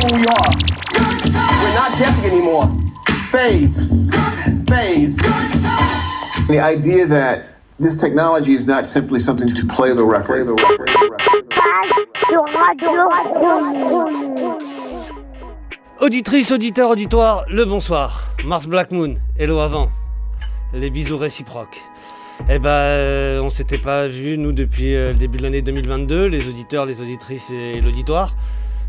who we are. We're not guessing anymore. Phase. Phase. The idea that this technology is not simply something to play the record. Auditrice, auditeur, auditoire, le bonsoir. Mars Black Moon, hello avant. Les bisous réciproques. Eh ben, euh, on s'était pas vu nous depuis euh, le début de l'année 2022, les auditeurs, les auditrices et l'auditoire.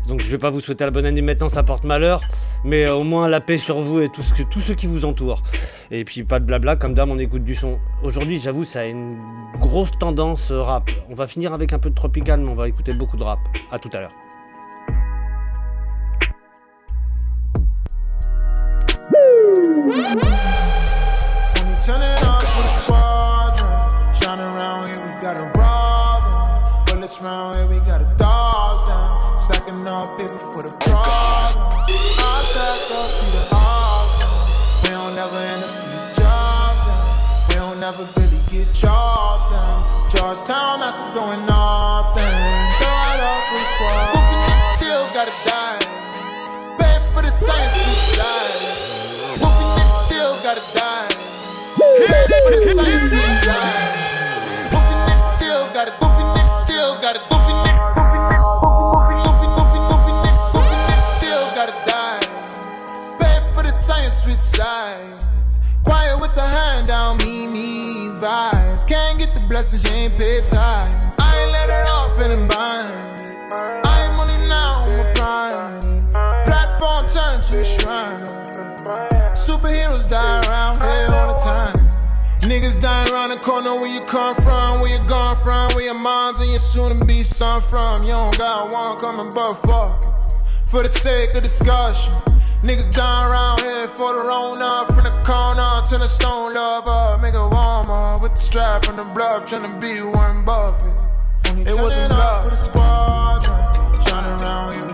Donc je vais pas vous souhaiter la bonne année maintenant, ça porte malheur, mais euh, au moins la paix sur vous et tout ce que, qui vous entourent. Et puis pas de blabla, comme d'hab on écoute du son. Aujourd'hui j'avoue ça a une grosse tendance rap. On va finir avec un peu de tropical, mais on va écouter beaucoup de rap. À tout à l'heure. Stacking up paper for the problem. I stack up, see the odds. We don't never end up these jobs down. We don't never really get jobs down. Georgetown, that's what's going off it up for the squad. Goofy still gotta die. Pay for the time, switch side. Goofy niggas still gotta die. Pay for the time, switch blessings, you ain't paid ties. I ain't let it off in the bind. I'm only now on my prime. Platform turn to a shrine. Superheroes die around here all the time. Niggas dying around the corner where you come from, where you gone from, where your mom's and your soon to be son from. You don't got one coming but fuck. For the sake of discussion. Niggas dying around here for the Rona From the corner to the stone lover. Make a warmer with the strap and the bluff Tryna be Warren Buffett. It wasn't love for the squad. Shining around here, we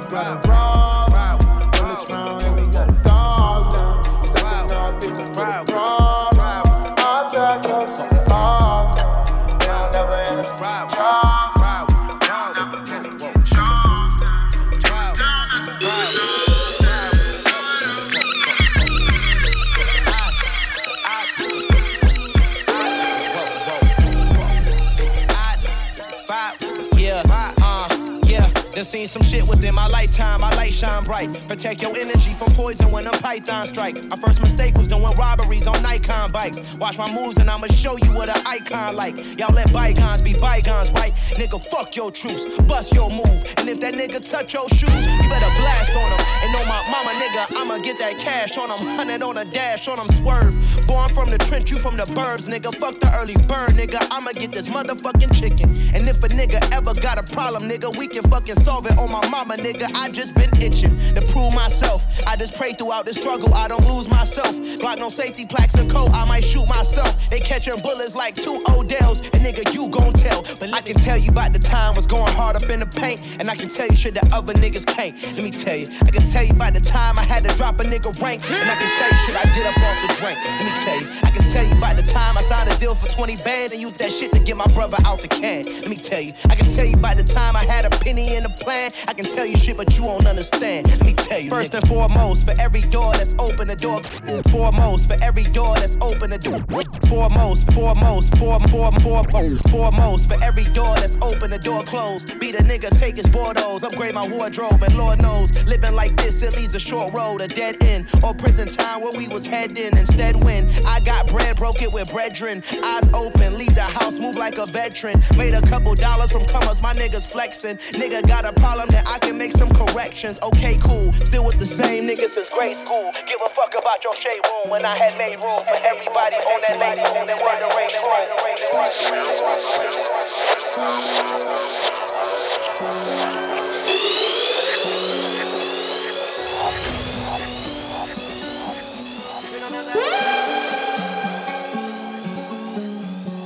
seen some shit within my lifetime. My light shine bright. Protect your energy from poison when a python strike. My first mistake was doing robberies on Nikon bikes. Watch my moves and I'ma show you what an icon like. Y'all let bygones be bygones, right? Nigga, fuck your truce, bust your move. And if that nigga touch your shoes, you better blast on him. And on my mama, nigga, I'ma get that cash on him. Hundred on a dash on him, swerve. Born from the trench, you from the burbs, nigga. Fuck the early bird, nigga. I'ma get this motherfucking chicken. And if a nigga ever got a problem, nigga, we can fucking solve on my mama, nigga. I just been itching to prove myself. I just pray throughout the struggle, I don't lose myself. Glock no safety plaques and coat, I might shoot myself. They catching bullets like two Odells, and nigga, you gon' tell. But I can tell you about the time was going hard up in the paint, and I can tell you shit that other niggas can't. Let me tell you, I can tell you about the time I had to drop a nigga rank, and I can tell you shit I did up off the drink. Let me tell you, I can tell you about the time I signed a deal for 20 bands and used that shit to get my brother out the can. Let me tell you, I can tell you about the time I had a penny in the plan. I can tell you shit, but you won't understand. Let me First and foremost, for every door that's open, the door. Foremost, for every door that's open, the door. Foremost, foremost, form, form, foremost, foremost, for every door that's open, the door closed. Be the nigga, take his Bordeaux, upgrade my wardrobe, and Lord knows, living like this, it leads a short road, a dead end, or prison time where we was heading. Instead, when I got bread, broke it with brethren, eyes open, leave the house, move like a veteran. Made a couple dollars from comers, my niggas flexing. Nigga got a problem that I can make some corrections. Okay, cool. Still with the same niggas since grade school. Give a fuck about your shade room when I had made room for everybody on that lady on that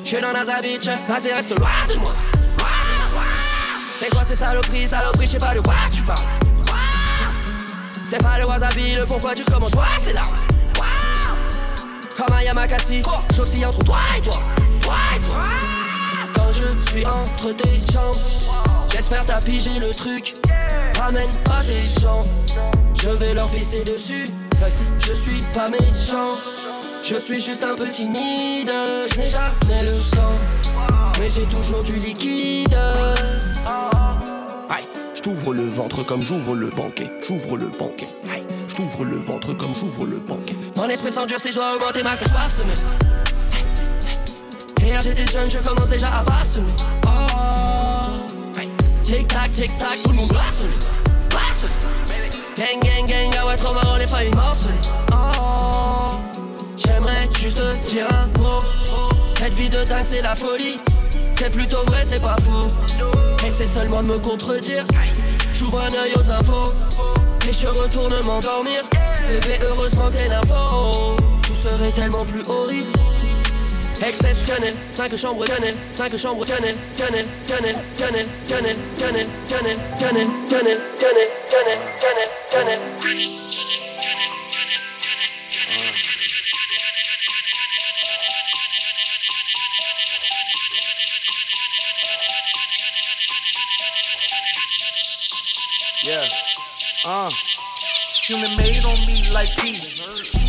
Je suis dans la bitch, vas-y reste loin de moi. C'est quoi ces saloperies, saloperies, je sais pas de quoi tu parles. C'est pas le wasabi, le pourquoi tu commences, c'est là. Comme un Yamakasi, j'oscille entre toi et toi, toi et toi. Quand je suis entre tes jambes, j'espère t'as pigé le truc. Ramène pas des gens, je vais leur pisser dessus. Je suis pas méchant, je suis juste un peu timide. Je n'ai jamais le temps, mais j'ai toujours du liquide. Je t'ouvre le ventre comme j'ouvre le banquet. J'ouvre le banquet. Aïe, je t'ouvre le ventre comme j'ouvre le banquet. Mon esprit s'endurcit, je dois augmenter ma course par semaine. Et j'étais jeune, je commence déjà à bassemer. Oh. Tic tac, tic tac, tout le monde glace. Gang, gang, gang, ah ouais, trop marrant, les familles morcelées. Oh. J'aimerais juste te dire un mot. Cette vie de dingue, c'est la folie. C'est plutôt vrai, c'est pas faux. Et c'est seulement de me contredire. J'ouvre un œil aux infos. Et je retourne m'endormir. Bébé, heureusement t'es l'info. Tout serait tellement plus horrible. Exceptionnel, 5 chambres tionnelles, 5 chambres tionnelles, tionnelles, tionnelles, tionnelles, tionnelles, tionnelles, tionnelles, tionnelles, tionnelles, tionnelles, tionnelles, tionnelles, tionnelles, Yeah. Uh. Human made on me like peace.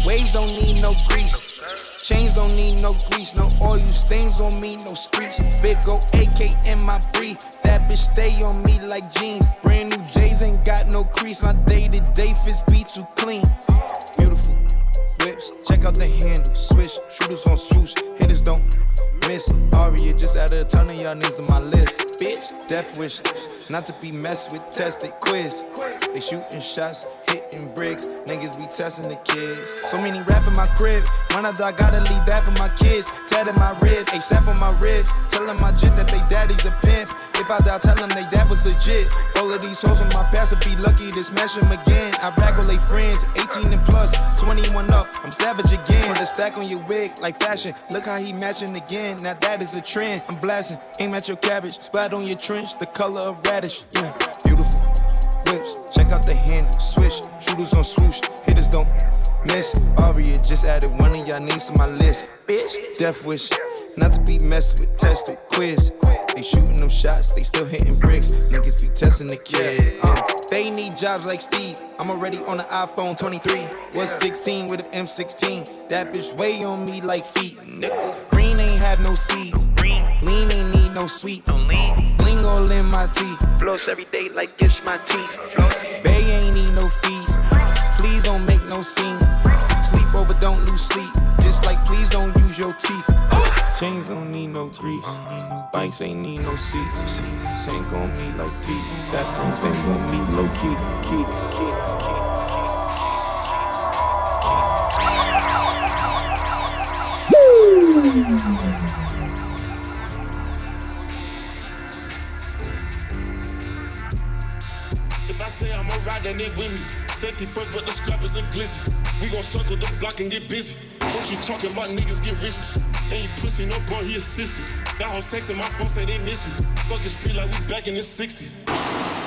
Waves don't need no grease. Chains don't need no grease, no oil stains on me, no screech. Big go AK in my brief. That bitch stay on me like jeans. Brand new J's ain't got no crease. My day to day fits be too clean. Beautiful whips, check out the handle. Switch, shooters on swoosh, don't. Aria just added a ton of y'all niggas on my list. Bitch, death wish, not to be messed with, tested quiz. They shooting shots, hitting bricks. Niggas be testing the kids. So many rap in my crib. When I die, gotta leave that for my kids. Tatted my ribs, ASAP on my ribs. Telling my jit that they daddy's a pimp. If I die, tell them they dad was legit. All of these hoes on my past will be lucky to smash them again. I raggle they friends, 18 and plus, 21 up. I'm savage again. Put a stack on your wig like fashion. Look how he matching again. Now that is a trend. I'm blasting. Aim at your cabbage. Splat on your trench, the color of radish. Yeah, beautiful whips. Out the handle, switch. Shooters on swoosh, hitters don't miss. Aria just added one of y'all names to my list. Bitch, death wish. Not to be messed with, tested, quiz. They shooting them shots, they still hitting bricks. Niggas be testing the kid. Uh, they need jobs like Steve. I'm already on the iPhone 23. Was 16 with an M16. That bitch way on me like feet. Green ain't have no seeds. Lean ain't need no sweets. Bling all in my teeth. Floss every day like it's my teeth. Bay ain't need no fees. Please don't make no scene. Sleep over, don't lose sleep. Just like please don't use your teeth. Chains don't need no grease. Bikes ain't need no seats. Tank on me like teeth. That come thing on me low key. Key, key, key. If Then they with me. Safety first, but the scrap is a glizzy. We gon' circle the block and get busy. What you talking about, niggas get risky. Ain't pussy, no bro, he a sissy. Got whole sex in my phone, say they miss me. Fuck is free like we back in the 60s.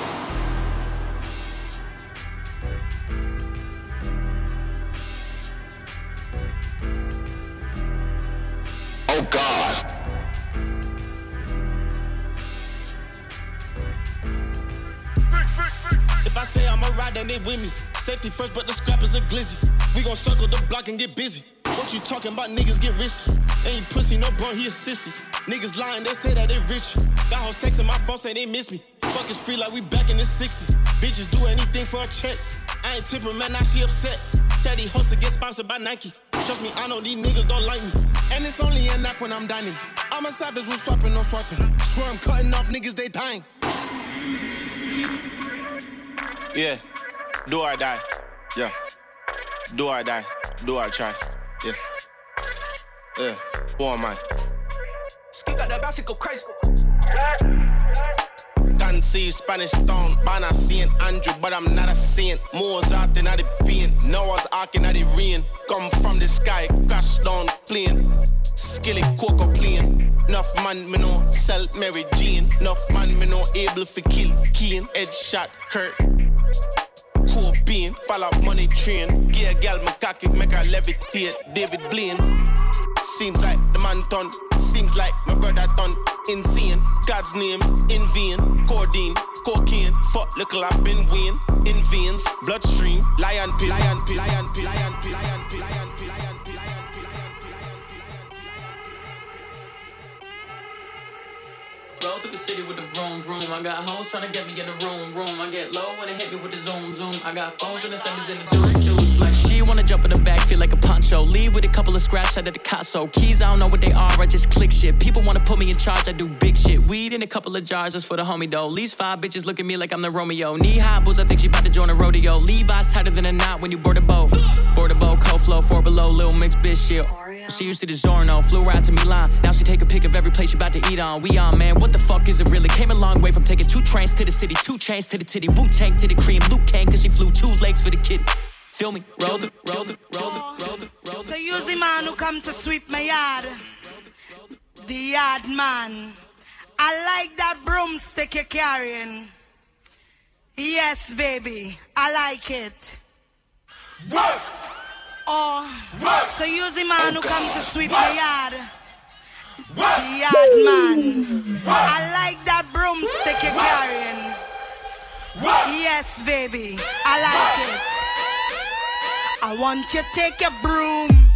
50 first, but the scrap is a glizzy. We gon' circle the block and get busy. What you talking about, niggas get risky. Ain't pussy, no bro, he a sissy. Niggas lying, they say that they rich. Got whole sex and my phone say they miss me. Fuck is free like we back in the 60s. Bitches do anything for a check. I ain't tipping, man, now she upset. Teddy host to get sponsored by Nike. Trust me, I know these niggas don't like me. And it's only a nap when I'm dining. I'm a savage with swapping, no swapping. Swear I'm cutting off niggas, they dying. Yeah do or die. Yeah, do or die. Do or try. Yeah, yeah. Who am I? got that bicycle crazy. Can see Spanish town, but not seeing Andrew, but I'm not a saint. Mozart and I the being, Noah's ark and I the rain. Come from the sky, crash down plane. Skilly cocoa plane. Enough man me know sell Mary Jane. Enough man me know able for kill Keen. Headshot Kurt. Fall out money train. Gear gal me cocky, make her levitate. David Blaine. Seems like the man done Seems like my brother done insane. God's name in vain. Codeine, cocaine, fuck little I've been weighing. In veins, bloodstream, lion piss, lion piss, lion piss, lion piss, lion piss, lion piss, lion piss. Roll through the city with the vroom vroom. I got hoes trying to get me in the room room. I get low when they hit me with the zoom zoom. I got phones and the senders in the deuce deuce. Like she wanna jump in the back, feel like a poncho. Leave with a couple of scratch out of the Casso. Keys, I don't know what they are, I just click shit. People wanna put me in charge, I do big shit. Weed in a couple of jars just for the homie though. Least five bitches look at me like I'm the Romeo. Knee high boots, I think she about to join a rodeo. Levi's tighter than a knot when you board a boat. Board a boat, cold flow, four below, little mix bitch shit. She used to the Zorno, flew right to Milan. Now she take a pic of every place she about to eat on. We on, man, the fuck is it really? Came a long way from taking two trains to the city, two chains to the titty, Wu Tang to the cream. Luke Kang, cause she flew two legs for the kitty. Feel me? Roll the, roll the, roll the, roll the, roll the. So use the man who come to sweep my yard. The yard man. I like that broomstick you're carrying. Yes, baby. I like it. Work! Oh, Work! so use the man who come to sweep Work! my yard. Yard man. I like that broomstick you're carrying. Yes, baby. I like it. I want you to take your broom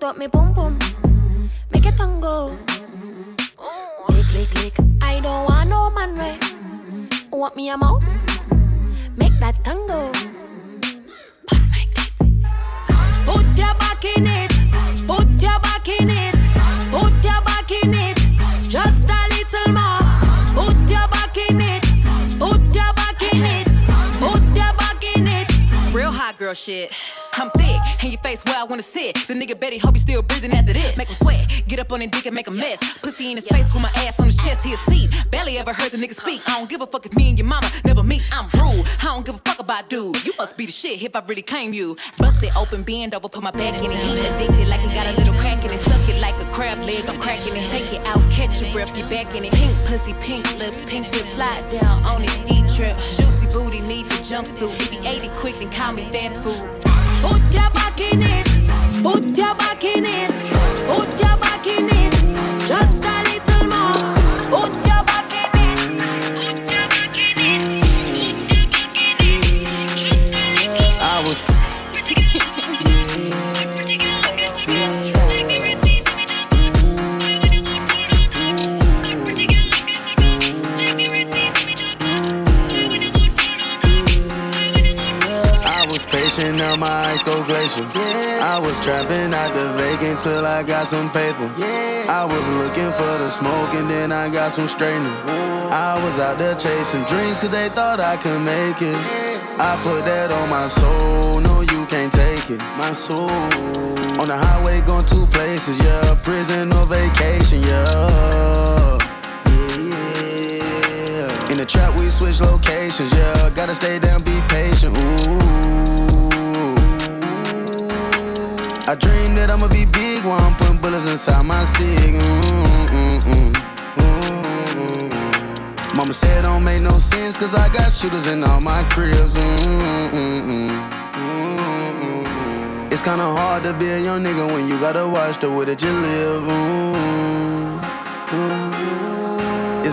Put up me boom boom. Make it tongue go. Lick lick lick. I don't want no man way. Want me a mouth? Make that tongue go. Put your back in it. Put your back in it. Put your back in it. Just a little more. Put your back in it. Put your back in it. Put your back in it. Real hot girl shit. I'm thick, and your face where I wanna sit. The nigga Betty hope you still breathing after this. Make him sweat, get up on his dick and make a mess. Pussy in his face with my ass on his chest, he a seat. Barely ever heard the nigga speak. I don't give a fuck if me and your mama never meet. I'm rude, I don't give a fuck about dude. You must be the shit if I really claim you. Bust it open, bend over, put my back in it. He addicted like it got a little crack in it. Suck it like a crab leg, I'm cracking it. Take it out, catch your breath, get back in it. Pink pussy, pink lips, pink tips, slide down on his ski trip. Juicy booty, need the jumpsuit. If he ate it quick, then call me fast food. Put your back in it. Put your back in it. Put your back in it. Just a little more. Put my eyes go glacial. I was trapping out the vacant till I got some paper. I was looking for the smoke and then I got some straightening. I was out there chasing dreams cause they thought I could make it. I put that on my soul, no, you can't take it. My soul. On the highway going two places, yeah. Prison or vacation, yeah. In the trap, we switch locations, yeah. Gotta stay down, be patient, ooh. I dream that I'ma be big while I'm putting bullets inside my cig. Mm-mm-mm. Mm-mm. Mama said don't make no sense, cause I got shooters in all my cribs. Mm, mm, mm, it's kinda hard to be a young nigga when you gotta watch the way that you live.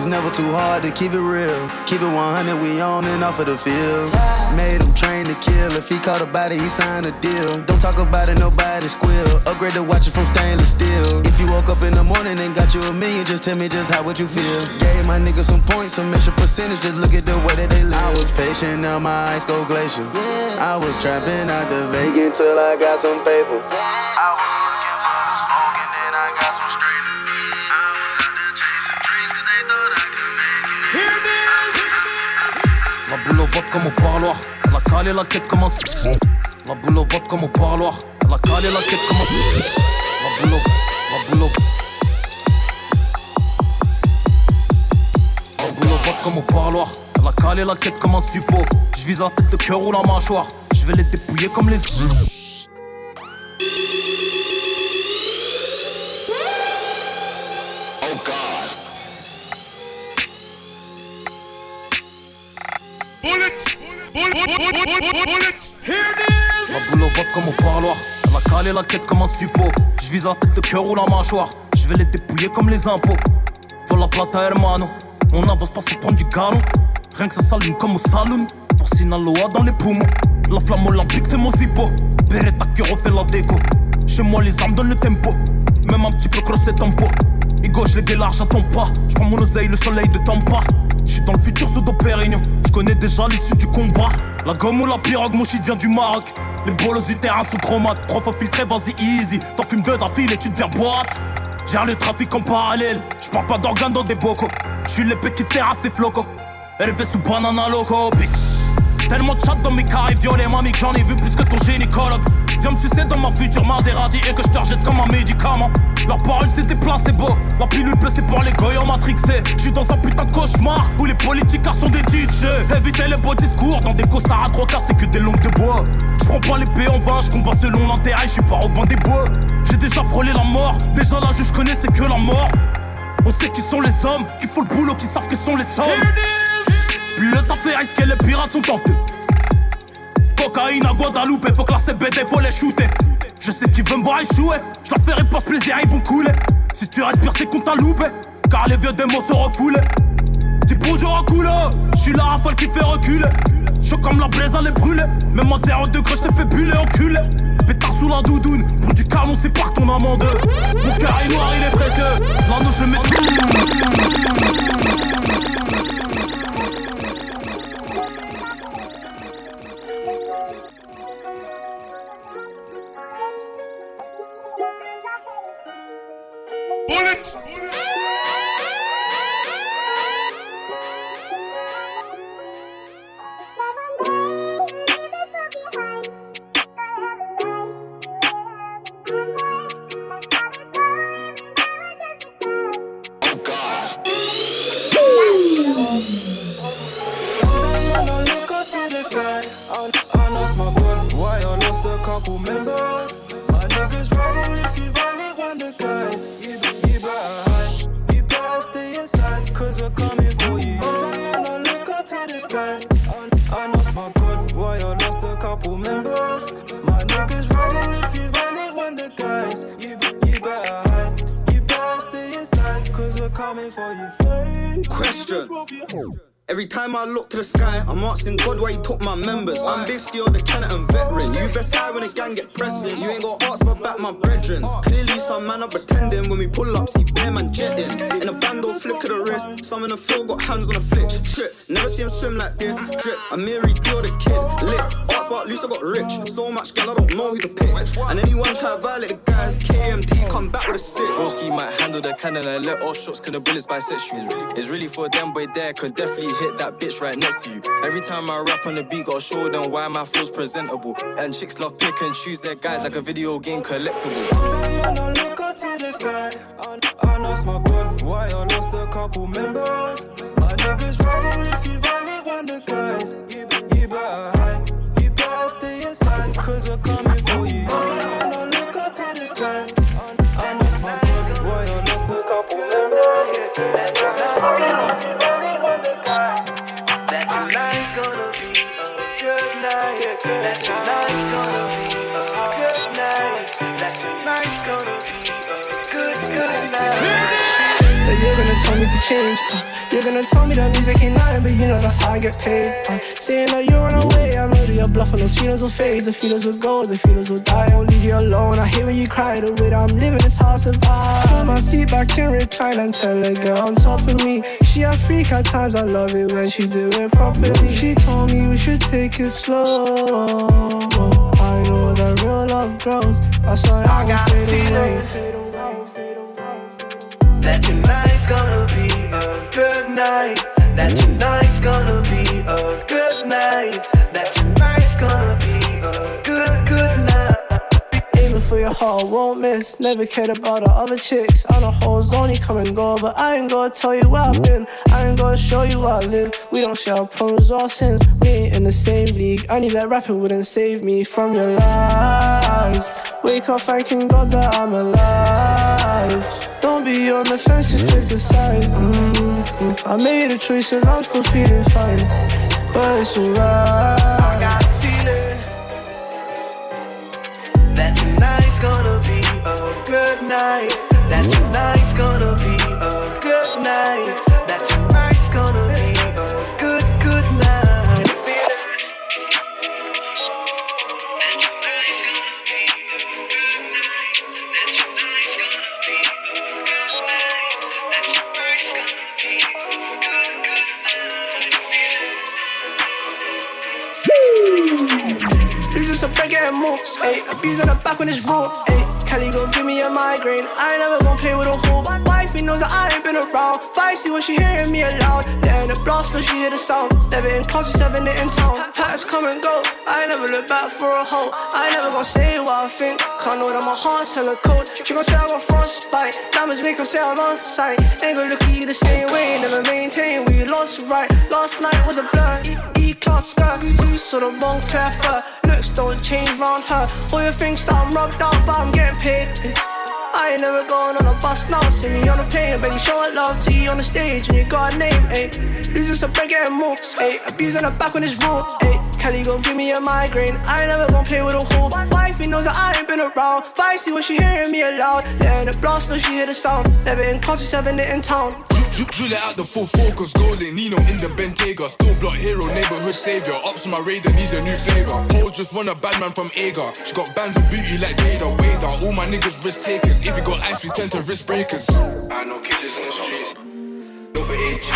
Never too hard to keep it real. Keep it 100, we on and off of the field. Made him train to kill. If he caught a body, he signed a deal. Don't talk about it, nobody squeal. Upgrade the watch it from stainless steel. If you woke up in the morning and got you a million, just tell me just how would you feel. Gave my niggas some points, some extra percentage. Just look at the way that they live. I was patient, now my eyes go glacial. I was trapping out the vacant till I got some paper. I was au vote comme au parloir. Elle a calé la quête comme un La boule au vote comme au parloir. Elle a calé la quête comme un. La boule au. La boule au. La boule au vote comme au parloir. Elle a calé la quête comme un suppôt. Je vise la tête, le cœur ou la mâchoire. Je vais les dépouiller comme les. La boule au vote comme au parloir. Elle a calé la quête comme un suppôt. Je vise la tête, le cœur ou la mâchoire. Je vais les dépouiller comme les impôts. Faut la plata, hermano. On avance pas sans prendre du galon. Rien que ça s'allume comme au saloon. Pour Sinaloa dans les poumons. La flamme olympique, c'est mon zippo. Beretta qui refait la déco. Chez moi, les armes donnent le tempo. Même un petit peu crossé tempo. Igo, je les délarge, j'attends pas. Je prends mon oseille, le soleil de pas. Je suis dans le futur sous Pérignon. Je connais déjà l'issue du combat. La gomme ou la pirogue, mon shit vient du Maroc. Les bolos du terrain sont trop mat. Trois fois filtré, vas-y easy. T'en fumes deux d'affilée, tu deviens boîte. Gère le trafic en parallèle. Je parle pas d'organes dans des bocaux. Je suis l'épée qui terrasse ces flocos. Élevé sous banana loco, bitch. Tellement de chat dans mes carrés violets, mamie, que j'en ai vu plus que ton gynécologue. Viens me sucer dans ma future Maserati et que je te rejette comme un médicament. Leurs paroles c'est des placebo, la pilule c'est pour les goyons matrixés. J'suis dans un putain de cauchemar où les politiques sont des DJ. Évitez les beaux discours dans des costards à trois c'est que des longues de bois. J'prends pas l'épée en vain, j'combats selon l'intérêt, j'suis pas au banc des bois. J'ai déjà frôlé la mort, déjà là je connais c'est que la mort. On sait qui sont les hommes, qui font le boulot, qui savent qui sont les sommes. Puis le taf est risqué, les pirates sont tentés. Cocaïne à Guadeloupe, faut que la faut les shooter. Je sais qu'ils veulent me voir échouer, je leur ferai pas ce plaisir, ils vont couler. Si tu respires, c'est qu'on t'a loupé, car les vieux démons se refoulent. Dis bonjour à couleur, je suis la rafale qui fait reculer. Chaud comme la blaise à les brûler, même en 0 degré, je te fais buller, enculé. Pétard sous la doudoune, pour du calme, on sépare ton amende. Mon cœur est noir, il est précieux, l'anneau je mets. All the veteran. You best hide when the gang get pressing. You ain't got ask for back my brethren. Clearly, some man are pretending when we pull up, see bear man jetting. In a band or flick of the wrist. Some in the field got hands on the bullets bisexual. It's really, it's really for them, boy, there could definitely hit that bitch right next to you. Every time I rap on the beat, gotta show them why my flow's presentable. And chicks love pick and choose their guys like a video game collectible. I get paid. Uh, saying that you're on away, I know that you're bluffing. Those feelings will fade, the feelings will go, the feelings will die. I won't leave you alone. I hate when you cry the way that I'm living this hard to survive. Pull my seat back and recline and tell a girl on top of me. She a freak at times, I love it when she do it properly. She told me we should take it slow. I know that real love grows. That's why I got fade away. That tonight's gonna be a good night. For won't miss. Never cared about the other chicks. I know hoes only come and go, but I ain't gonna tell you where I've been. I ain't gonna show you where I live. We don't share our problems or sins. We ain't in the same league. I knew that rapping wouldn't save me from your lies. Wake up thanking God that I'm alive. Don't be on the fence, just pick a side. mm I made a choice and I'm still feeling fine. But it's alright. Night. That tonight's gonna be a good night. That tonight's gonna be a good, good night. Moves, ayy. On the back when it's raw, ayy. Kelly gon' give me a migraine. I ain't never gon' play with a hoe. Wifey knows that I ain't been around. Feisty when she hearing me aloud. Letting the blast know she hear the sound. Never in class, seven it in town. Patterns come and go. I ain't never look back for a hoe. I ain't never gon' say what I think. Can't know that my heart's hella cold. She gon' say I got frostbite. Diamonds make make 'em say I'm on sight. Ain't gon' look at you the same way. Never maintain. We lost right. Last night was a blur. Skirt. You saw the wrong clear fur. Looks don't change round her. All your things I'm rubbed but I'm getting paid. I ain't never going on a bus now. See me on a plane, but you showing love to you on the stage and you got a name, ayy. Losing some bread, getting moves, ayy. Abuse on the back when it's raw, ayy. Kelly gon' give me a migraine. I ain't never gon' play with a hoe. Wifey knows that I ain't been around. Feisty when she hearing me aloud. Letting the blast know she hear the sound. Never in class, we seven it in town. Drill drill it out the full focus, golden Nino in the Bentayga. Still block hero, neighborhood savior. Ups on my radar, needs a new flavor. Hoes just want a bad man from Agar. She got bands and booty like Jada Wader. All my niggas risk takers. If you got ice, we tend to risk breakers. I know killers in the streets. Over AG.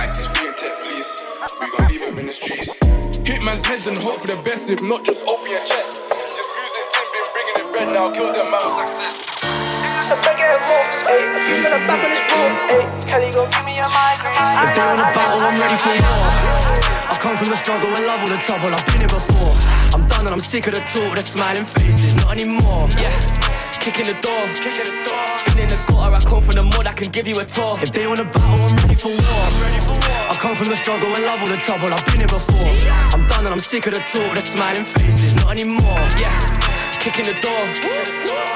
Ice is free and tech fleece. We gon' leave him in the streets. Hitman's head and hope for the best, if not just open your chest. This music team been bringing it bread now, kill them out success. Losing some bread, getting moves, ayy. Abuse on the back when it's raw, ayy. Kelly gon' give me a migraine. I If they're in a battle, I'm ready for war. I come from the struggle and love all the trouble. I've been here before. I'm done and I'm sick of the talk, the smiling faces, not anymore. Yeah, kicking the door. Been in the gutter, I come from the mud, I can give you a tour. If they want a battle, I'm ready for war. I come from the struggle and love all the trouble. I've been here before. I'm done and I'm sick of the talk, the smiling faces, not anymore. Yeah, kicking the door.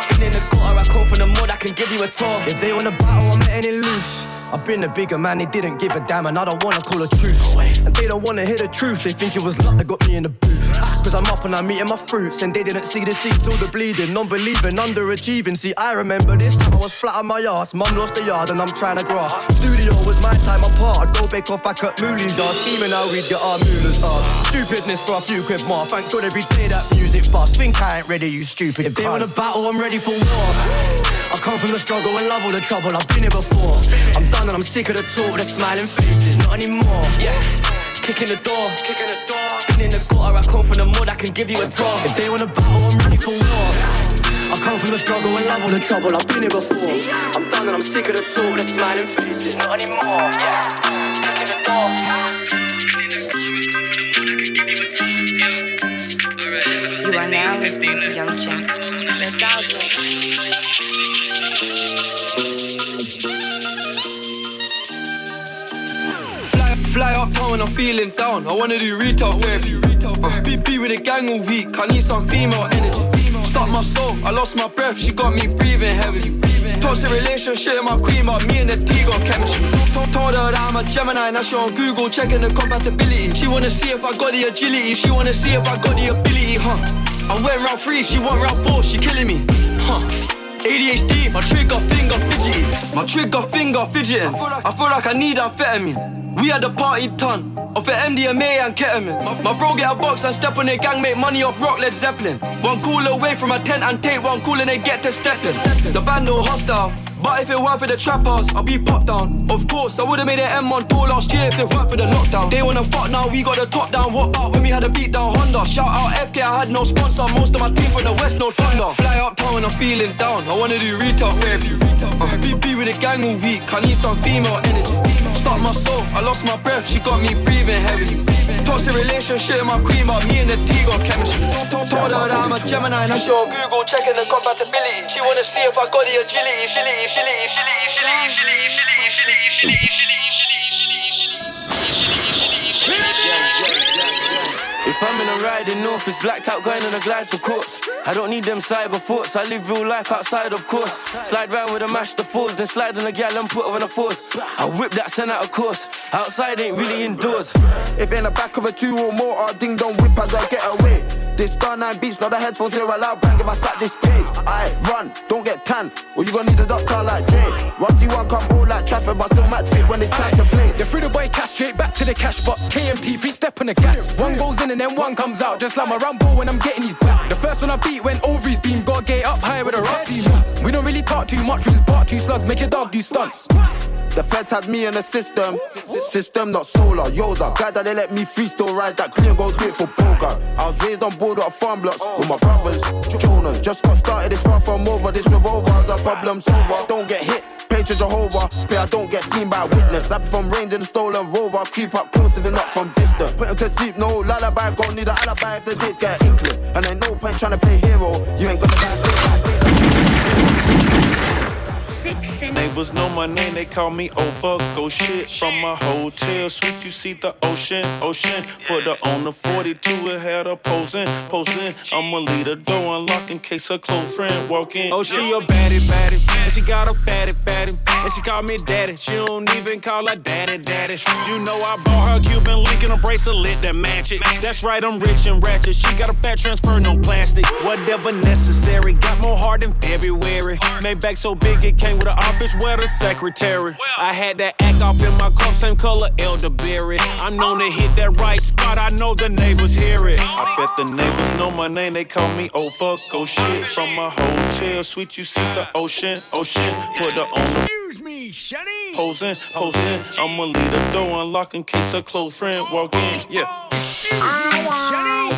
Been in the gutter, I come from the mud, I can give you a tour. If they want a battle, I'm letting it loose. I've been a bigger man, they didn't give a damn, and I don't wanna call a truce. And they don't wanna hear the truth, they think it was luck that got me in the booth. Ah. Cause I'm up and I'm eating my fruits, and they didn't see the seeds till the bleeding. Non believing, underachieving. See, I remember this time I was flat on my ass. Mum lost the yard, and I'm trying to grass. Studio was my time apart. I'd go bake off back at Mooley's yard, scheming how we'd get our moolahs hard. Stupidness for a few quid more. Thank God every day that music bust. Think I ain't ready, you stupid. If they want a battle, I'm ready for war. I come from the struggle and love all the trouble. I've been here before. I'm done and I'm sick of the talk, the smiling faces, not anymore. Yeah, kicking the door. Kicking the door. Been in the gutter, I call from the mud, I can give you a tour. If they wanna battle, I'm ready for war. I come from the struggle and love all the trouble. I've been here before. I'm done and I'm sick of the talk. The smiling faces, not anymore. Yeah, kicking the door. You are now listening to Young Jack. Fly, when I'm feeling down. I wanna do retail therapy. Uh, be with the gang all week. I need some female energy. Suck my soul, I lost my breath. She got me breathing heavily. Toxic relationship, my queen, but me and the T got chemistry. Told, her that I'm a Gemini, now she on Google checking the compatibility. She wanna see if I got the agility. She wanna see if I got the ability, huh? I went round three, she want round four, she killing me, huh? ADHD, my trigger finger fidgety. My trigger finger fidgeting. I feel like I need amphetamine. We had a party ton of the MDMA and ketamine. My, my bro get a box and step on their gang, make money off rock Led Zeppelin. One call away from a tent and take one call and they get to stepping. The band all hostile. But if it weren't for the trappers, I'd be popped down. Of course, I would've made an M1 tour last year if it weren't for the lockdown. They wanna fuck now, we got the top down. What about when we had a beat down Honda? Shout out FK, I had no sponsor. Most of my team from the West, no thunder. Fly uptown when I'm feeling down. I wanna do retail therapy. Uh, be with the gang all week. I need some female energy. Suck my soul, I lost my breath. She got me breathing heavily. Toxic relationship, my queen, but me and the T got chemistry. Told, her that I'm a Gemini, now she on Google checking the compatibility. She wanna see if I got the agility. Shilly, if I'm in a ride in North, it's blacked out going on a glide for courts. I don't need them cyber thoughts, I live real life outside, of course. Slide round with a mash the fours, then slide on a gal and put her on a force. I whip that send out of course, outside ain't really indoors. If in the back of a two or more, I'll ding dong whip as I get away. This star nine beats, not the headphones here, allow bang if I sat this gate. I run, don't get tan, or you gonna need a doctor like Jay. Run to one, come all like traffic, but still match fit when it's time to play. They threw the boy cash straight back to the cash spot. KMT, three step on the gas. One goes in and then one comes out, just like my Rambo when I'm getting his back. The first one I beat went over his beam, got gate up high with a rusty. We don't really talk too much, we just bark two slugs, make your dog do stunts. The feds had me in the system. System not solar. Yoza. Glad that they let me free still ride that clean go do it for Bogart. I was raised on board at farm blocks with my brothers, Jonas. Just got started, it's far from over. This revolver's a problem solver. Don't get hit. Pray to Jehovah, pray I don't get seen by witness. Up from range in the stolen rover, creep up close if not from distance. Put him to sleep, no lullaby, gon' need an alibi if the dates get inkling. And ain't no point trying to play hero, you ain't gonna die Neighbors know my name, they call me over. Go shit from my hotel suite. You see the ocean, ocean. Put her on the 42, it had her posing, posing. I'ma leave the door unlocked in case her close friend walk in. Oh, she a baddie, baddie. And she got a fatty, fatty. And she call me daddy. She don't even call her daddy, daddy. You know I bought her Cuban link and a bracelet that match it. That's right, I'm rich and ratchet. She got a fat transfer, no plastic. Whatever necessary. Got more heart than February. Made back so big it came with an office where the secretary. I had that act off in my cup, same color elderberry. I'm known to hit that right spot. I know the neighbors hear it. I bet the neighbors know my name, they call me Oh Fuck Oh shit from my hotel suite. You see the ocean, ocean. Put the on the. Excuse me, Shunny. Posing, posing. I'ma leave the door unlocked in case a close friend walk in. Yeah. Why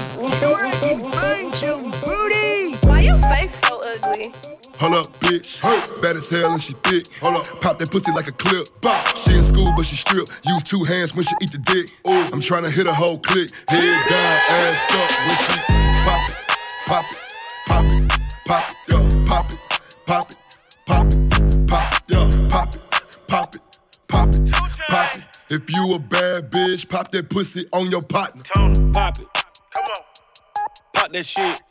Hold up, bitch. Hurt. Bad as hell and she thick. Hold up. Pop that pussy like a clip. Bop. She in school, but she strip. Use two hands when she eat the dick. Ooh. I'm trying to hit a whole click. Head down, ass up when she pop it, pop it, pop it, pop it, yo, pop it, pop it, pop it, pop it, yo, pop it, pop it, pop it, pop it. If you a bad bitch, pop that pussy on your partner. Pop it. Pop that shit.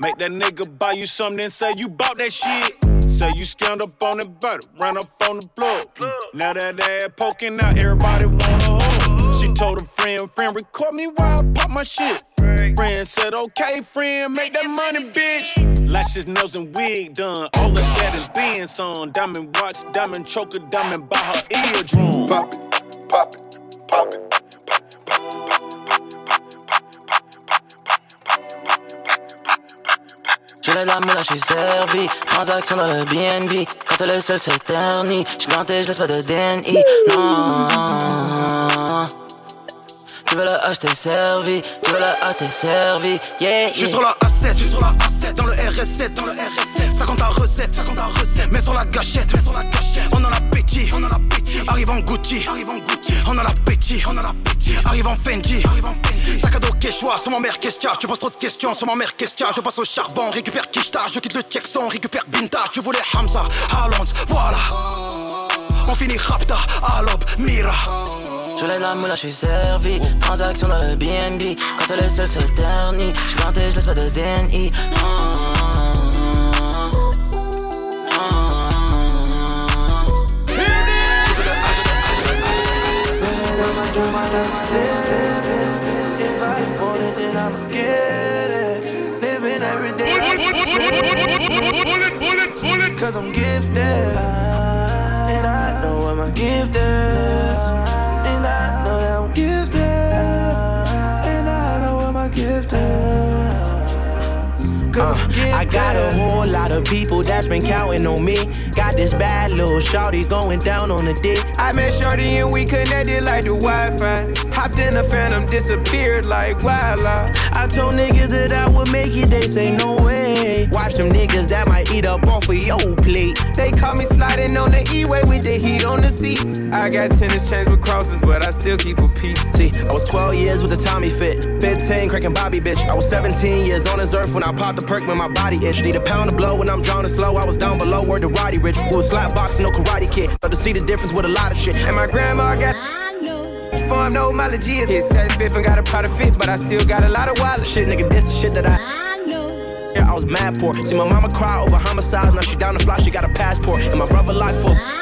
Make that nigga buy you something and say you bought that shit. Say you scammed up on it, but ran up on the. Mm. Now that ass poking out, everybody wanna hold. She told a friend, friend, record me while I pop my shit. Friend said, okay, friend, make that money, bitch. Lashes, nails, and wig done. All of that is being son. Diamond watch, diamond choker, diamond by her eardrum. Pop it, pop it, pop it. Je l'ai de la là, je suis servi. Transaction dans le BNB. Quand le seul, c'est terni. J'suis planté, je laisse pas de DNI. Non tu veux la acheter servi, tu veux la acheter servi, yeah, yeah. Je suis sur la A7, je suis sur la A7, dans le RS7, dans le RS7. 50 à recette, 50 à recette, mais sur la gâchette, mais sur la gâchette. On a l'appétit, on a l'appétit. Arrive en Gucci, arrive en Gucci. On a l'appétit, on a l'appétit. Arrive en Fendi, arrive en Fendi. Sac à dos Quechua, sur mon mère Kestia. Tu poses trop de questions, sur ma mère Kestia. Je passe au charbon, récupère Kishta, je quitte le Jackson, récupère Binta. Tu voulais Hamza, Haaland, voilà. On finit Rapta, Alob, Mira. Je l'ai la moula, je suis servi. Transaction dans le BNB. Quand elle est seule, se ternit. Je plantais, je pas de DNI. Cause I'm gifted, and I know I'm a gifted. Uh, I got a whole lot of people that's been counting on me. Got this bad little shawty going down on the dick. I met Shorty and we connected like the Wi-Fi. Hopped in a phantom, disappeared like wildlife. I told niggas that I would make it, they say no way. Watch them niggas that might eat up off of your plate. They caught me sliding on the E-way with the heat on the seat. I got tennis chains with crosses, but I still keep a piece. See, I was 12 years with a Tommy fit, 15 cracking Bobby bitch. I was 17 years on this earth when I popped the perk when my body itched. Need a pound of blow when I'm drowning slow. I was down below where the Roddy rich. We was slot boxing, no karate kid. Love to see the difference with a lot of shit. And my grandma got. Farm no mileage is. It says fifth and got a proud fit, but I still got a lot of wild Shit, nigga, this the shit that I. I was mad for. See my mama cry over homicides. Now she down the fly, she got a passport. And my brother locked for.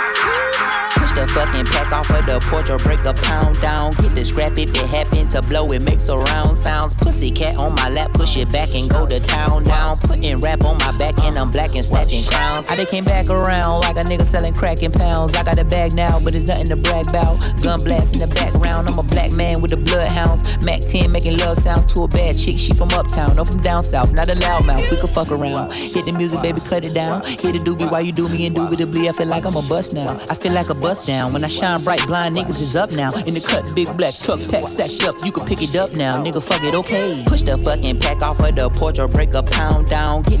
fucking pack off of the porch or break a pound down. Get the scrap if it happen to blow, it makes a round sounds. Pussycat on my lap, push it back and go to town now. Put strap on my back and I'm black and stacking crowns. I they came back around like a nigga selling crack in pounds. I got a bag now, but it's nothing to brag about. Gun blast in the background. I'm a black man with the bloodhounds. Mac 10 making love sounds to a bad chick. She from uptown, or from down south. Not a loudmouth, we could fuck around. Hit the music, baby, cut it down. Hit the doobie while you do me indubitably. I feel like I'm a bust now. I feel like a bust down. When I shine bright, blind niggas is up now. In the cut, big black truck pack sacked up. You can pick it up now, nigga. Fuck it, okay. Push the fucking pack off of the porch or break a pound down. Get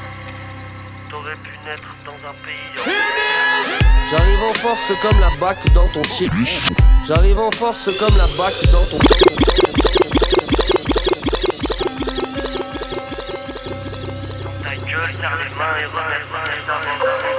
T'aurais pu naître dans un pays. J'arrive en force comme la bac dans ton chip. J'arrive en force comme la bac dans ton. Ta gueule, serre les mains et remercie d'abord.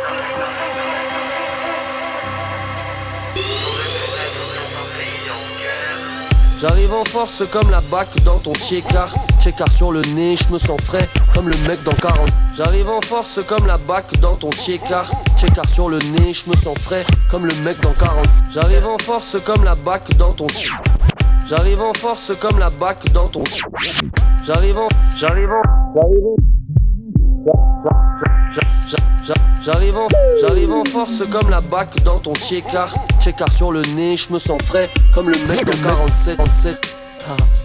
J'arrive en force comme la bac dans ton checkar Checkar sur le nez, je me sens frais comme le mec dans 40 J'arrive en force comme la bac dans ton checkar Checkar sur le nez, je me sens frais comme le mec dans 40 J'arrive en force comme la bac dans ton J'arrive en force comme la bac dans ton J'arrive en J'arrive en J'arrive en J'arrive en, j'arrive en force comme la bac dans ton checkar Checkar sur le nez, je me sens frais comme le mec de 47 47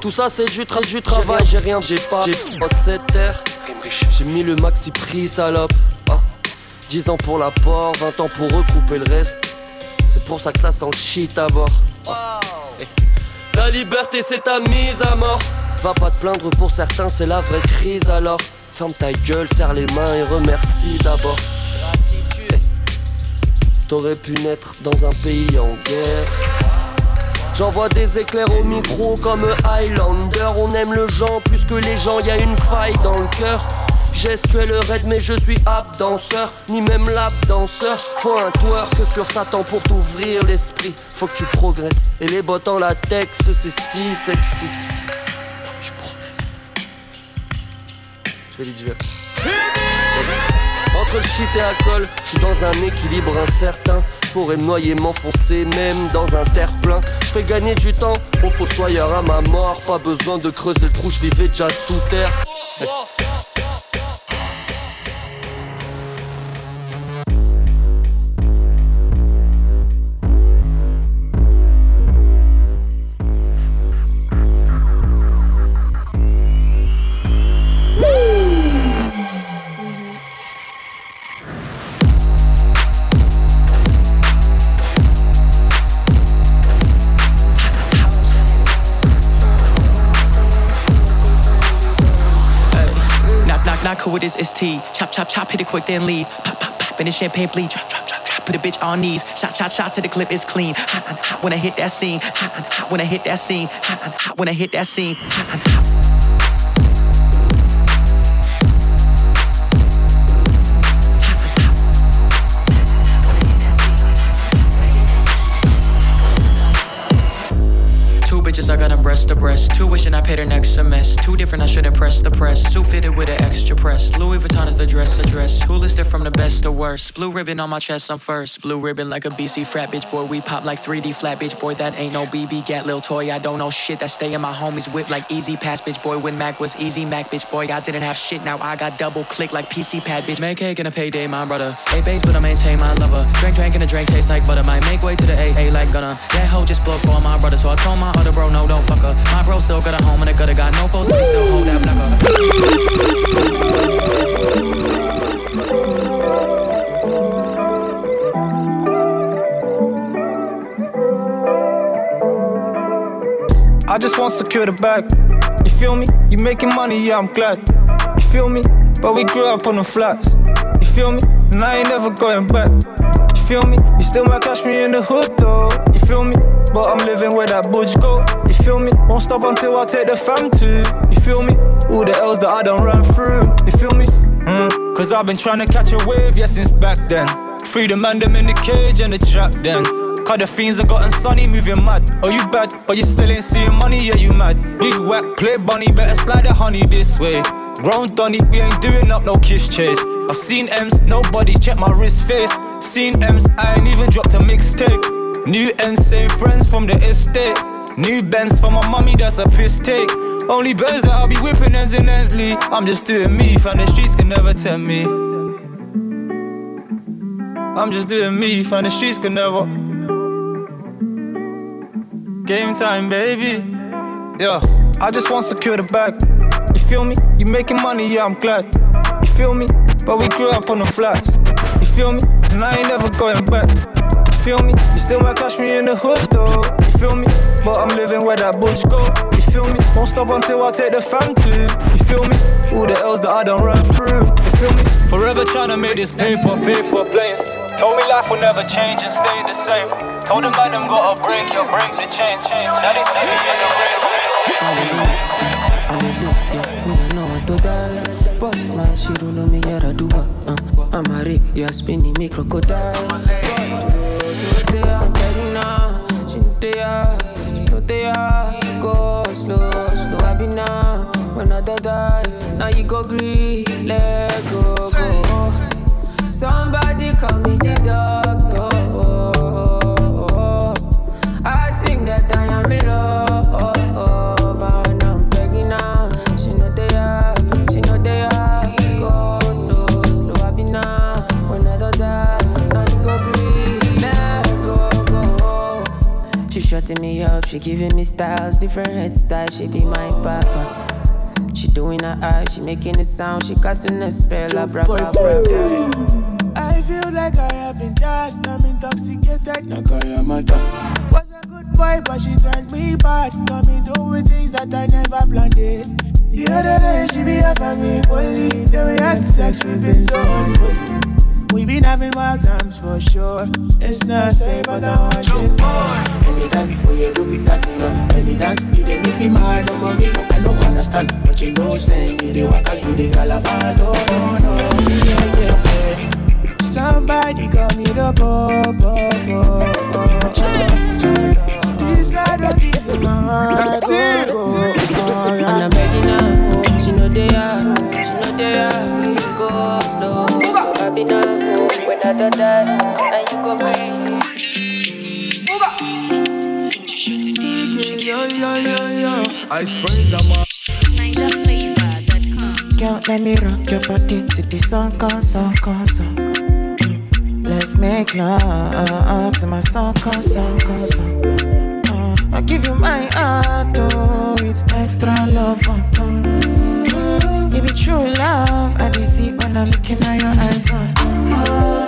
Tout ça c'est du, tra du travail, j'ai rien, j'ai pas, j'ai pas de cette terre J'ai mis le maxi prix salope. 10 ans pour l'apport, 20 ans pour recouper le reste. C'est pour ça que ça sent shit à bord. La liberté c'est ta mise à mort. Va pas te plaindre pour certains, c'est la vraie crise alors. Ferme ta gueule, serre les mains et remercie d'abord. T'aurais pu naître dans un pays en guerre. J'envoie des éclairs au micro comme Highlander. On aime le gens plus que les gens, y a une faille dans le cœur. Gestuel raid mais je suis ab danseur. Ni même lap danseur. Faut un que sur Satan pour t'ouvrir l'esprit. Faut que tu progresses. Et les bottes en latex c'est si sexy. Je progresse. Je vais les divertir. Entre le shit et alcool Je suis dans un équilibre incertain je pourrais me noyer, m'enfoncer, même dans un terre-plein. Je fais gagner du temps au fossoyeur à ma mort. Pas besoin de creuser le trou, je vivais déjà sous terre. Cool with this ST. Chop, chop, chop, hit it quick, then leave. Pop, pop, pop, and the champagne bleed. Drop, drop, drop, drop, put a bitch on knees. Shot, shot, shot to the clip is clean. Hot, hot, hot when I hit that scene. Hot, hot, hot when I hit that scene. Hot, hot, hot when I hit that scene. Hot, hot, hot. I got them breast to breast. Two wishing I paid her next semester. Two different, I should impress the press. Suit fitted with an extra press. Louis Vuitton is the dress address. Who listed from the best to worst? Blue ribbon on my chest, I'm first. Blue ribbon like a BC frat bitch boy. We pop like 3D flat bitch boy. That ain't no BB gat little toy. I don't know shit. That stay in my homies whip like easy pass bitch boy. When Mac was easy Mac bitch boy. I didn't have shit. Now I got double click like PC pad bitch. Make cake in a payday, my brother. Eight base, but I maintain my lover. Drink, drink, and a drink taste like butter. Might make way to the AA like gonna. That hoe just blow for my brother. So I told my other bro, no, don't fuck her. My bro still got a home and a gutter, got no foes, but still hold that. I just want secure the bag. You feel me? You making money, yeah, I'm glad. You feel me? But we grew up on the flats. You feel me? And I ain't never going back. You feel me? You still might catch me in the hood though. You feel me? But I'm living where that budge go. You feel me? Won't stop until I take the fam too. You feel me? All the L's that I don't run through. You feel me? Mm, Cause I've been trying to catch a wave, yeah, since back then. Free the man, them in the cage and the trap then. Cause the fiends have gotten sunny, moving mad. Oh, you bad, but you still ain't seeing money, yeah, you mad. Big whack, play bunny, better slide the honey this way. Grown Donny, we ain't doing up no kiss chase. I've seen M's, nobody check my wrist face. Seen M's, I ain't even dropped a mixtape. New ends, same friends from the estate. New Benz for my mommy, that's a piss take. Only birds that I'll be whipping incidentally. I'm just doing me, fam, the streets can never tempt me. I'm just doing me, fam, the streets can never. Game time, baby. Yeah, I just want to secure the bag. You feel me? You making money, yeah, I'm glad. You feel me? But we grew up on the flats. You feel me? And I ain't never going back feel me? You still might catch me in the hood though, you feel me? But I'm living where that bush go, you feel me? Won't stop until I take the fam too, you feel me? All the L's that I don't run through, you feel me? Forever trying to make this paper, paper planes. Told me life will never change and stay the same. Told them about them gotta break, you break the chains. Now they see me in the rain. Hallelujah, me I know I do die. Boss man, she don't know me yet I do what. Uh, I'm a rip, yeah, spinning me crocodile there. Go slow, slow, I be now. When I die, now you go green, let go, go. Somebody call me the doctor. Shutting me up, she giving me styles, different head styles. She be my papa. She doing her eyes, she making a sound, she casting a spell. I feel like I have been just, I'm intoxicated. Nakayamata. Was a good boy, but she turned me bad. Got me doing things that I never planned. It. The other day she be up me only. Then we had sex, we been so unholy. We been having wild times for sure. It's not safe, but I want it more. Anytime when you do it, that you know, any dance, you dey make me mad, no mommy. I don't understand, but you know, say you dey waka, you dey galavado, no, no, yeah, yeah, yeah. Somebody call me the popo. This I die, and you go green. I sprays on my Girl, let me rock your body to the sun come, sun come, sun. Let's make love to my song song come. Uh, I give you my heart, oh, it's extra love, oh, oh. It be true love, I do see when I look in your eyes, oh. Na,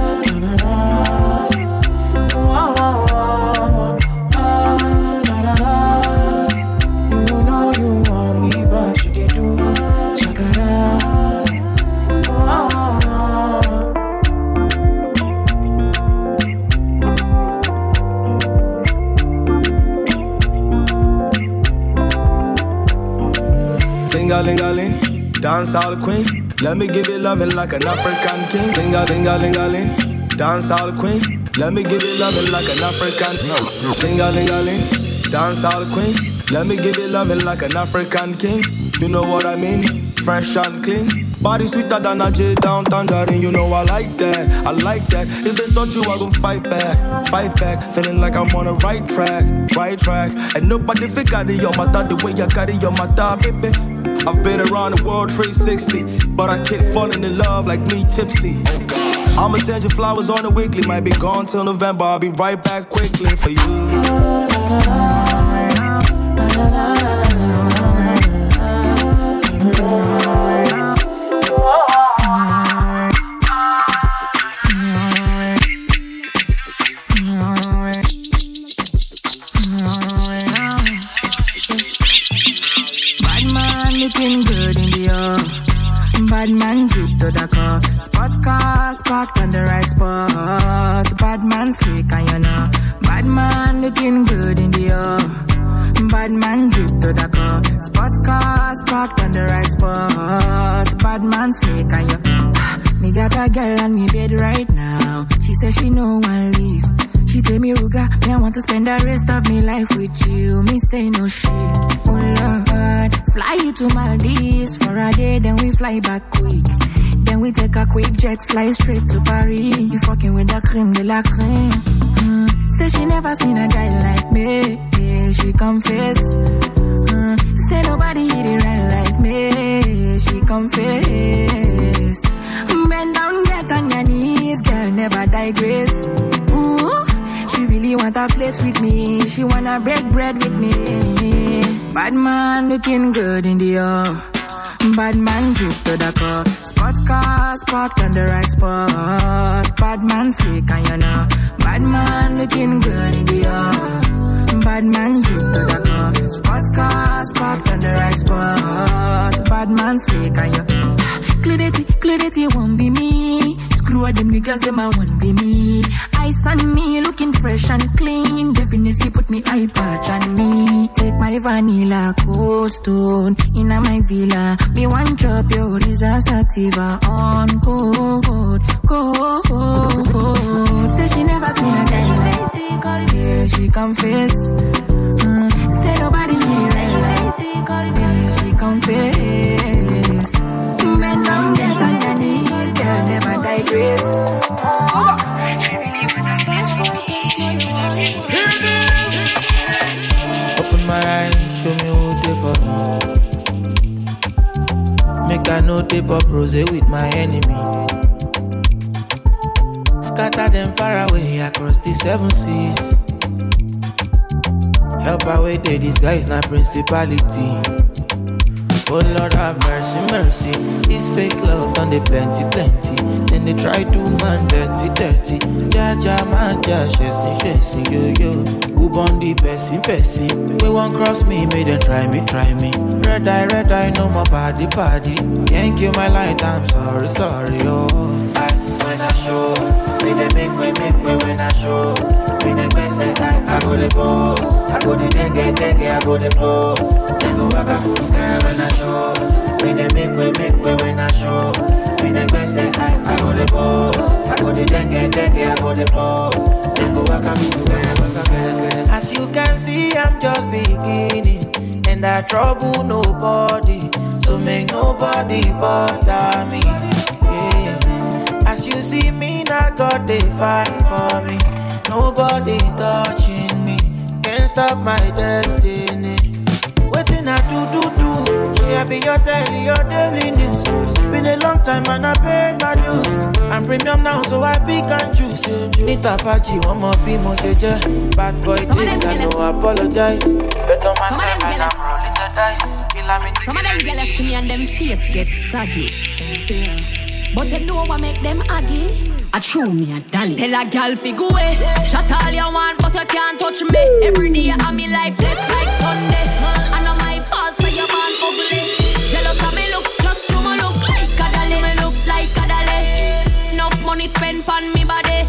dance all queen. Let me give you loving like an African king. Ting-a-ling-a-ling-a-ling, dance all queen. Let me give you loving like an African. Ting-a-ling-a-ling, dance all queen. Let me give you loving like an African king. You know what I mean? Fresh and clean. Body sweeter than a J down tangerine. You know I like that. I like that. If they touch you, I gon' fight back. Fight back. Feeling like I'm on the right track. Right track. And nobody fit carry your matter the way I carry your matter, baby. I've been around the world 360, but I keep falling in love like me tipsy. I'ma send you flowers on the weekly, might be gone till November. I'll be right back quickly for you. Fly back quick. Then we take a quick jet, fly straight to Paris. You fucking with the creme de la creme. Mm. Say she never seen a guy like me. Yeah, she confess. Mm. Say nobody hit it right like me. She confess. Bend down, get on your knees, girl, never digress. Ooh, she really wanna flex with me. She wanna break bread with me. Bad man looking good in the air. Bad man drip to the car. Spot cars parked on the right spot. Bad man slick and you know. Bad man looking good in the air. Bad man drip to the car. Spot cars parked on the right spot. Bad man slick and you. Clarity, clarity won't be me. All them niggas, them I won't be me. Ice on me, looking fresh and clean. Definitely put me eye patch on me. Take my vanilla cold stone in my villa. Me one drop your Risa Sativa on code, code. Say she never seen a guy like yeah, she confess. Pop rose with my enemy. Scatter them far away across the seven seas. Help away they disguise na principality. Oh Lord have mercy, mercy. This fake love done the plenty, plenty. Then they try to man dirty, dirty. Ja ja man ja, chasing, chasing, yo yo. Who born the person, person? We won't cross me, may they try me, try me. Red eye, red eye, no more body, body. Can't kill my light, I'm sorry, sorry, oh. I, when I show, may they make way, make way when I show. When they say I, I go the pose, I go the dengue, dengue, I go the blow. As you can see, I'm just beginning, and I trouble nobody, so make nobody bother me. Yeah. As you see me, now God they fight for me. Nobody touching me, can't stop my destiny. Be your daily, your daily news. Been a long time and I paid my dues. I'm premium now, so I pick and choose. Nita Faji, one more be more jeje. Bad boy things, I no apologize. Bet on myself and I'm rolling the dice. Kill Some of them jealous to me and them face get saggy. But you know what make them aggy? I true me a dolly. Tell a gal fi go away. Chat all you want, but you can't touch me. Every day I'm in life blessed like Sunday. Money spent on me body.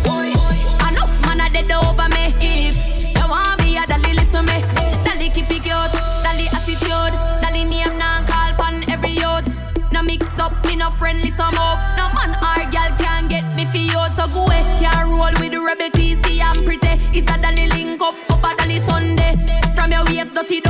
Enough man a dead over me. If you want me a dolly, listen me. Dolly keep it cute, dolly attitude, dolly name now call pon every youth. No mix up, me no friendly some up. No man or girl can get me for you, so go away. Can't roll with the rebel TC, I'm pretty. Is a Danny link up, up a Danny Sunday. From your waist, dirty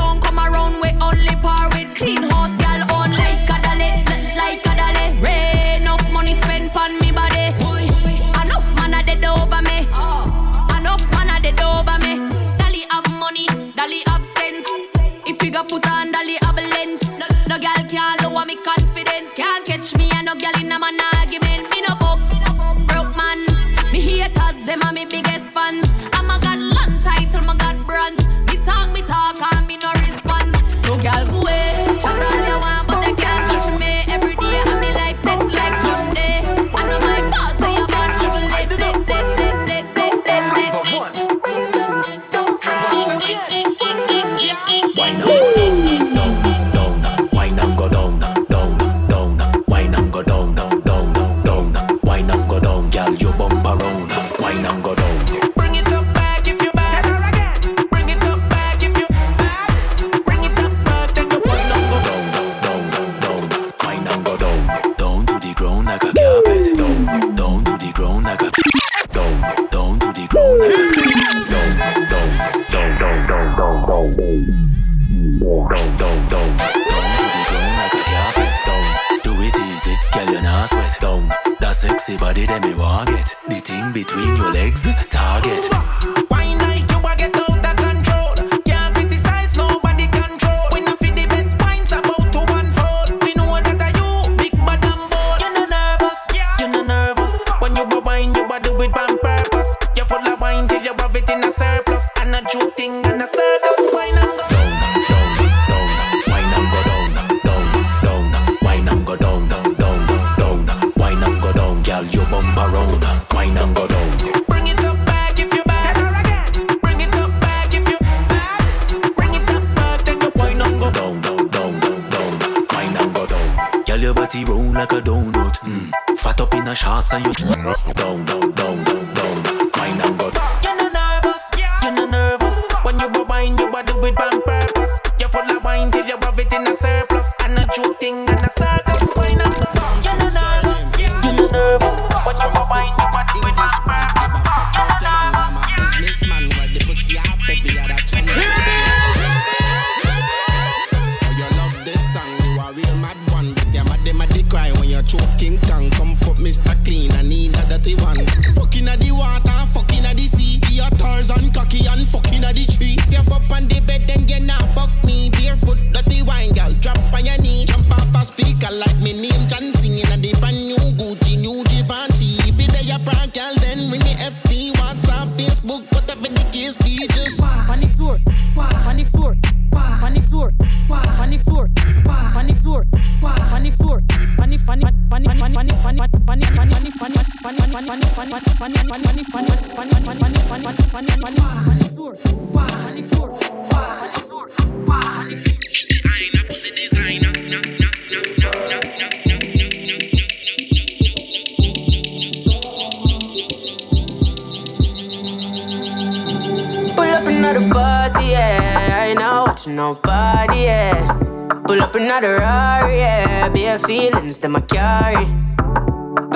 nobody, yeah. Pull up another Rari, yeah. Bare feelings that I carry.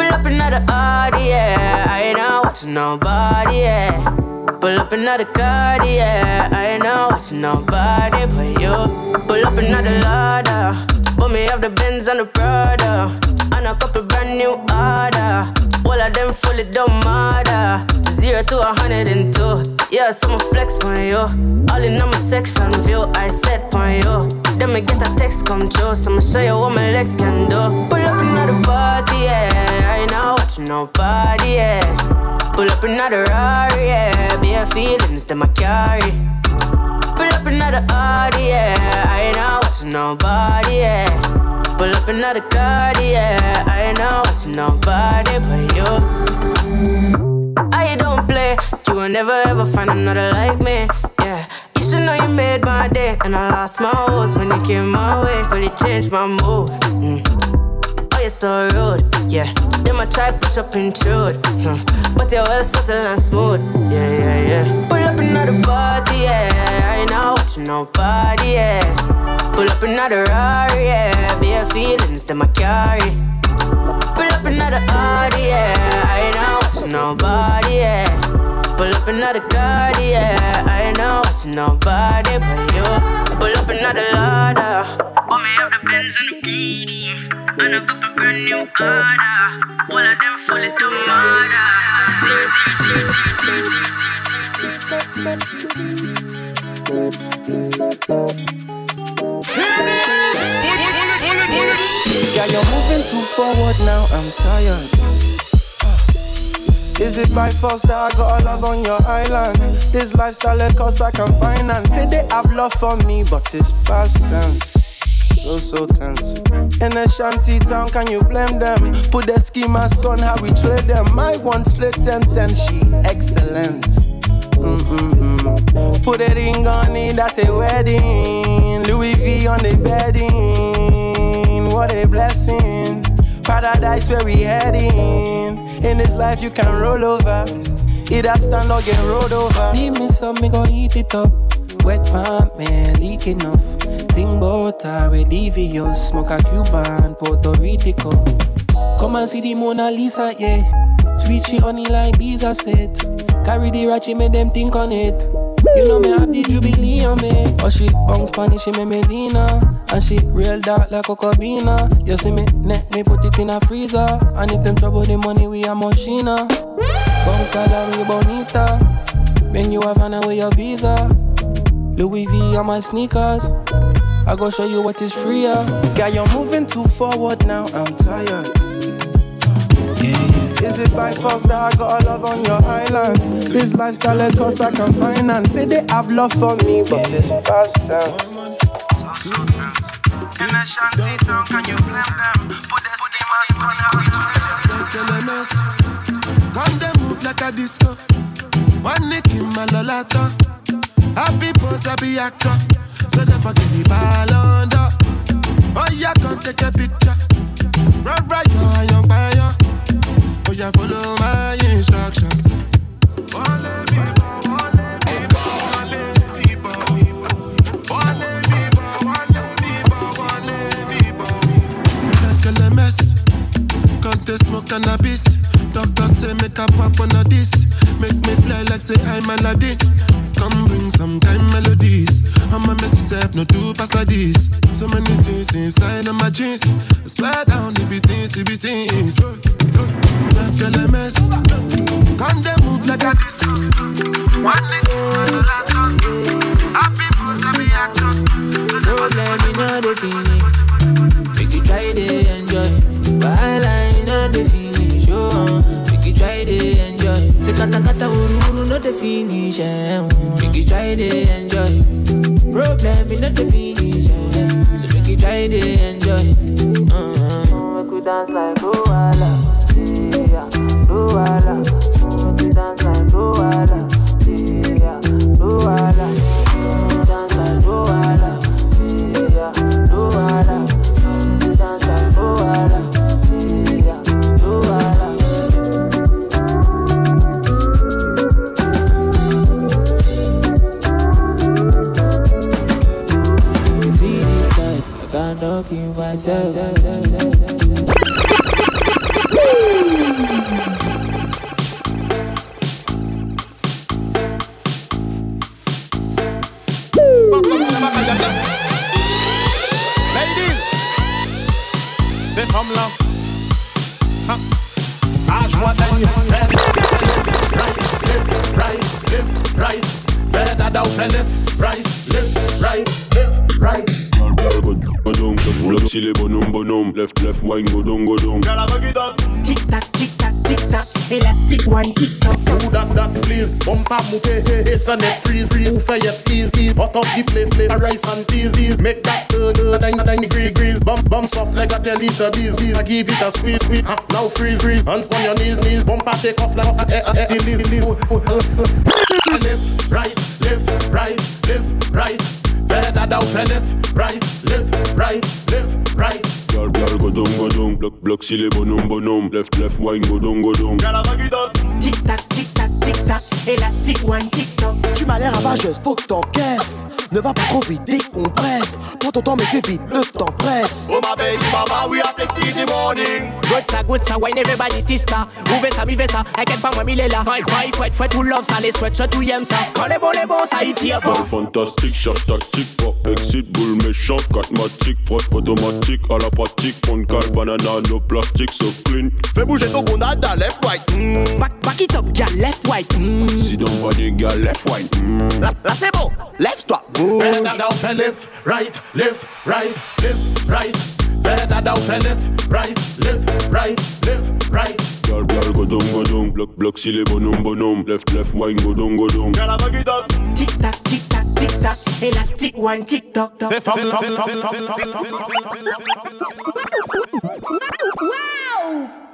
Pull up another Audi, yeah. I ain't not watching nobody, yeah. Pull up another card, yeah. I ain't not watching nobody but you. Pull up another ladder. Put me off the Benz and the Prada. And a couple brand new order. All of them fully don't matter. Zero to a hundred and two. Yeah, someone flex on you. All in on my section view, I set on you. Then me get a text come so I'ma show you what my legs can do. Pull up another party, yeah. I ain't not watching nobody, yeah. Pull up another Rari, yeah. Bare feelings that I carry. Pull up another Audi, yeah. I ain't not watching nobody, yeah. Pull up another card, yeah. I ain't not watching nobody but you. I don't play, you will never ever find another like me, yeah. You should know you made my day, and I lost my horse when you came my way, but it changed my mood. Mm. Oh, you're so rude, yeah. Then I try push up intrude, huh. but you're well subtle and smooth, yeah, yeah, yeah. Pull up another party, yeah. I ain't not watching nobody, yeah. Pull up another Rari, yeah. Bare feelings that I carry. Pull up another Audi, yeah. I ain't not watching nobody, yeah. Pull up another car, yeah. I ain't not watching nobody but you. Pull up another ladder. Put me up the Benz and the Prada. And a couple brand new order. All of them fully do murder. Zero, zero, zero, zero, zero, zero, zero, zero, zero, zero, zero, zero. Yeah. Is it by force that I got a love on your island? This lifestyle it cost I can finance. Say they have love for me, but it's past tense. So, so tense. In a shanty town, can you blame them? Put the ski mask on, how we trade them. My one straight 10 10, she excellent. Mm-mm-mm. Put a ring on it, that's a wedding. Louis V on the bedding. What a blessing. Paradise where we heading. In this life, you can roll over. Either stand or get rolled over. Leave me some, me gon' eat it up. Wet pump, man, off. Think about her, with. Smoke a Cuban, Puerto Rico. Come and see the Mona Lisa, yeah. Sweet she honey like Visa said. Carry the ratchet, make them think on it. You know me have the jubilee on me. Oh she bong Spanish, she me Medina. And she real dark like Cocobina. You see me, net me put it in a freezer. And if them trouble the money, we a machina. Bong salary bonita. Bring you a van away your visa. Louis V on my sneakers. I go show you what is free, yeah. Yeah, you're moving too forward now, I'm tired. Is it by force that I got a love on your island? This lifestyle it cost I can finance. Say they have love for me, but it's past tense. In a shanty town, can you blame them? Put the ski mask on, how we LMS. Come they move like a disco. One nick in my lolata. Happy boss, happy actor. So never give me ball under. Oh yeah, come take a picture. Run right, yo, young buyer soldier, follow my instruction. A mess, smoke cannabis. Doctor say make a pop on a this, make me fly like say I'm Aladdin. Come bring some kind melodies. I'm a messy self, no do pass a this. So many things inside of my jeans. I swear down, it be things, it be things. Like LMS. Come they move like a disco. One lick, one lolata. Happy boss, happy actor. So never let me know the feeling. Make you try to enjoy. While I know the feeling, sure. Make you try to enjoy. Say kata kata uru uru no the finish. eh, mm. Make you try to enjoy. Problem in the finish. Yeah. So make you try to enjoy. Uh-huh. Make we dance like Luala. Yeah, Make we dance like Luala. Yeah, Luala. myself. Ladies, ces femmes-là, à joie lift, right, lift, right, fais lift, right, lift, right, lift, right. Girl, go, go down, block silly bonhomme, bonhomme. Left, left, wine, go down, go down. Girl, I bug it up. Tic tac, tic tac, tic tac. Elastic one, tic tac. Do that, that, please. Bumper moupe, hey, hey, so net freeze, freeze. Move for your ease, ease. Hot up the place, play a rice and peas, ease. Make that turn, turn, nine, nine degree, grease. Bump, bump soft like a tell it a bees, bees. I give it a squeeze, squeeze. Ah, now freeze, freeze. Hands on your knees, knees. Bumper take off like a, eh, eh, the list, list. Left, right, left, right, left, right. Fais dada ou left, right, left, right, left, right. Girl, girl, go down, go down. Block, block silly bonhomme, bonhomme. Left, left, wine, go down, go down. Girl, I bug it up. Tic tac, tic tac, tic tac. Elastic one, tic tac. Tu m'as l'air ravageuse, faut que t'encaisses. Ne va pas trop vite, décompresse. Prends ton temps, mais fais vite, le temps presse. Oh my baby mama, we are taking the morning. Good ça, good ça, wine everybody sister Ouve ça, mi ça, inquiète pas moi, mi l'est là Fight, fight, fouette, fouette, tout love ça, les sweat, sweat, tout y'aime ça Quand les bons, les bons, ça y tire pas Girl, fantastique, shot tactique, pop, exit, boule méchant, catmatique, frotte automatique, à la pratique, on cale, banana, no plastique, so clean. Fais bouger ton gonada, left, right. Mm. Back, back it up, girl, left, right mm. Si don't body, girl, left, right. Mm. Là, là c'est bon, lève-toi. Fais dada ou fais left, right, left, right, left, right. Fais dada ou fais left, right, left, right, left, right. Girl, girl, go down, go down. Block, block silly bonhomme, bonhomme. Left, left, wine, go down, go down. Girl, I bug it up. Tic tac, tic tac, tic tac Elastic one, tic tac tac C'est femme, femme, femme, femme, femme, ¡Wow! ¡Qué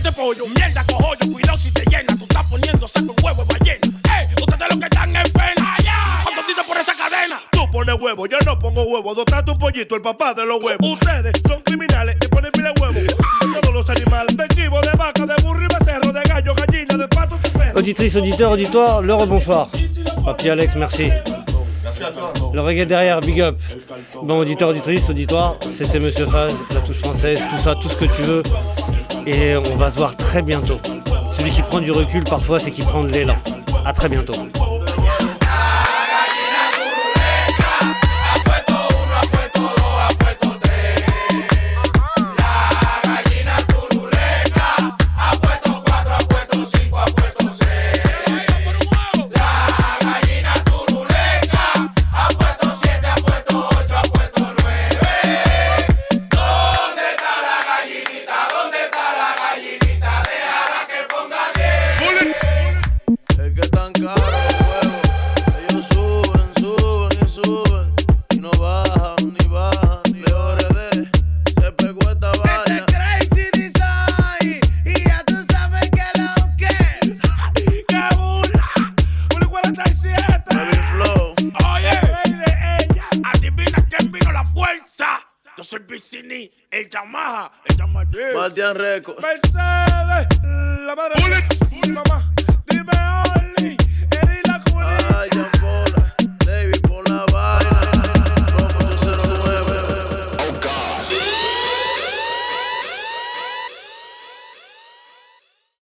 ey, ¿quién siete pollo? Mierda, cojollo, cuidado si te llena, tú estás poniendo saco de huevo de ballena, ey, ustedes los que están en pena, ya, ¿cuánto tito por esa cadena? Tú pones huevo, yo no pongo huevo. Dotate un pollito, el papá de los huevos? Ustedes son criminales y ponen pile huevo. Todos los animales, de chivo, de vaca, de burro y becerro, de gallo, gallina, de pato, de perro. Auditrice, auditeur, auditoire, le rebonsoir. Papi Alex, merci. Merci à toi. Le reggae derrière, big up. Bon, auditeur, auditrice, auditoire, c'était Monsieur Faz, la touche française, tout ça, tout ce que tu veux. Et on va se voir très bientôt. Celui qui prend du recul parfois, c'est qui prend de l'élan. À très bientôt. Records.